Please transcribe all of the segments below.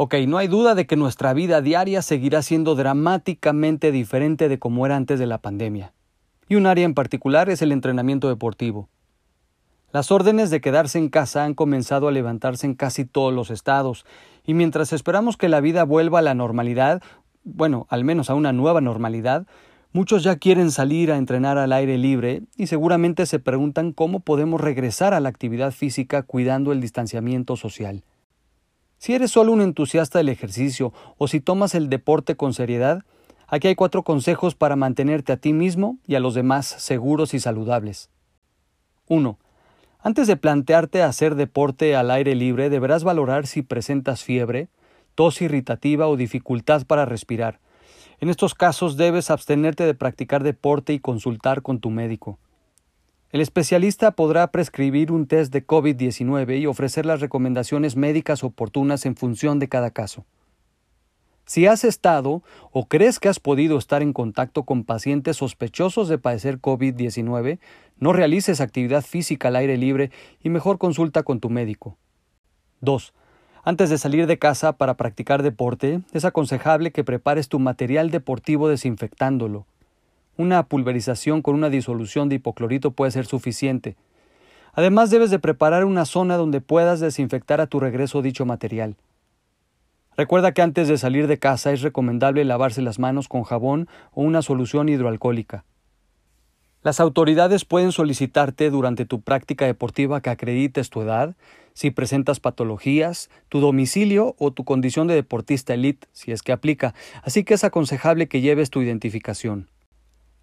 Ok, no hay duda de que nuestra vida diaria seguirá siendo dramáticamente diferente de como era antes de la pandemia. Y un área en particular es el entrenamiento deportivo. Las órdenes de quedarse en casa han comenzado a levantarse en casi todos los estados, y mientras esperamos que la vida vuelva a la normalidad, bueno, al menos a una nueva normalidad, muchos ya quieren salir a entrenar al aire libre y seguramente se preguntan cómo podemos regresar a la actividad física cuidando el distanciamiento social. Si eres solo un entusiasta del ejercicio o si tomas el deporte con seriedad, aquí hay cuatro consejos para mantenerte a ti mismo y a los demás seguros y saludables. 1. Antes de plantearte hacer deporte al aire libre, deberás valorar si presentas fiebre, tos irritativa o dificultad para respirar. En estos casos debes abstenerte de practicar deporte y consultar con tu médico. El especialista podrá prescribir un test de COVID-19 y ofrecer las recomendaciones médicas oportunas en función de cada caso. Si has estado o crees que has podido estar en contacto con pacientes sospechosos de padecer COVID-19, no realices actividad física al aire libre y mejor consulta con tu médico. 2. Antes de salir de casa para practicar deporte, es aconsejable que prepares tu material deportivo desinfectándolo. Una pulverización con una disolución de hipoclorito puede ser suficiente. Además debes de preparar una zona donde puedas desinfectar a tu regreso dicho material. Recuerda que antes de salir de casa es recomendable lavarse las manos con jabón o una solución hidroalcohólica. Las autoridades pueden solicitarte durante tu práctica deportiva que acredites tu edad, si presentas patologías, tu domicilio o tu condición de deportista elite, si es que aplica, así que es aconsejable que lleves tu identificación.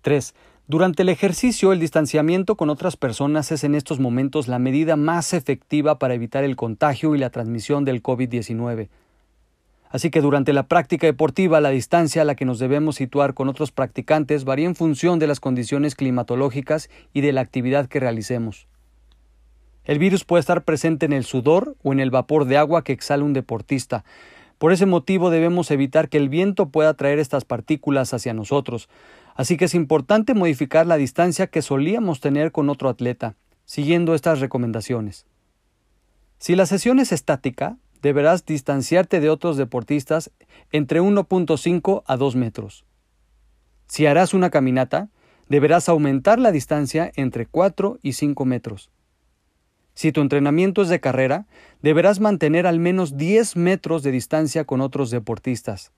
3. Durante el ejercicio, el distanciamiento con otras personas es en estos momentos la medida más efectiva para evitar el contagio y la transmisión del COVID-19. Así que durante la práctica deportiva, la distancia a la que nos debemos situar con otros practicantes varía en función de las condiciones climatológicas y de la actividad que realicemos. El virus puede estar presente en el sudor o en el vapor de agua que exhala un deportista. Por ese motivo debemos evitar que el viento pueda traer estas partículas hacia nosotros, Así que es importante modificar la distancia que solíamos tener con otro atleta, siguiendo estas recomendaciones. Si la sesión es estática, deberás distanciarte de otros deportistas entre 1.5 a 2 metros. Si harás una caminata, deberás aumentar la distancia entre 4 y 5 metros. Si tu entrenamiento es de carrera, deberás mantener al menos 10 metros de distancia con otros deportistas.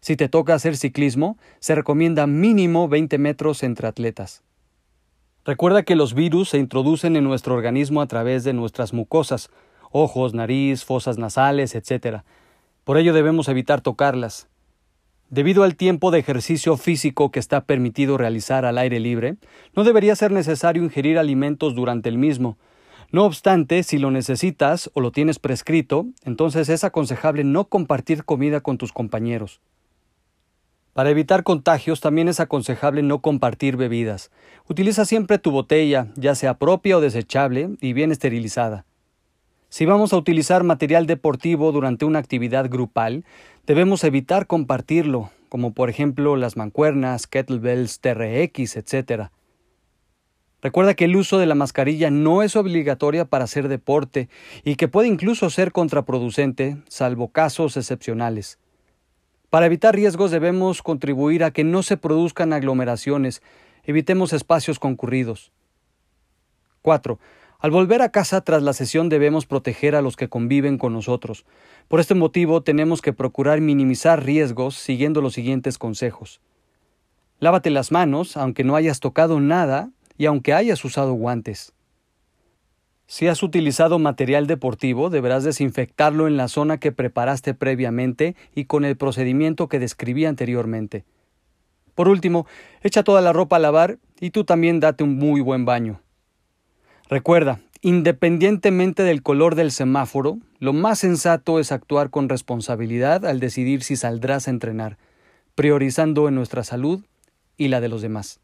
Si te toca hacer ciclismo, se recomienda mínimo 20 metros entre atletas. Recuerda que los virus se introducen en nuestro organismo a través de nuestras mucosas, ojos, nariz, fosas nasales, etc. Por ello debemos evitar tocarlas. Debido al tiempo de ejercicio físico que está permitido realizar al aire libre, no debería ser necesario ingerir alimentos durante el mismo. No obstante, si lo necesitas o lo tienes prescrito, entonces es aconsejable no compartir comida con tus compañeros. Para evitar contagios también es aconsejable no compartir bebidas. Utiliza siempre tu botella, ya sea propia o desechable, y bien esterilizada. Si vamos a utilizar material deportivo durante una actividad grupal, debemos evitar compartirlo, como por ejemplo las mancuernas, kettlebells, TRX, etc. Recuerda que el uso de la mascarilla no es obligatoria para hacer deporte y que puede incluso ser contraproducente, salvo casos excepcionales. Para evitar riesgos debemos contribuir a que no se produzcan aglomeraciones, evitemos espacios concurridos. 4. Al volver a casa tras la sesión debemos proteger a los que conviven con nosotros. Por este motivo tenemos que procurar minimizar riesgos siguiendo los siguientes consejos. Lávate las manos aunque no hayas tocado nada y aunque hayas usado guantes. Si has utilizado material deportivo, deberás desinfectarlo en la zona que preparaste previamente y con el procedimiento que describí anteriormente. Por último, echa toda la ropa a lavar y tú también date un muy buen baño. Recuerda, independientemente del color del semáforo, lo más sensato es actuar con responsabilidad al decidir si saldrás a entrenar, priorizando en nuestra salud y la de los demás.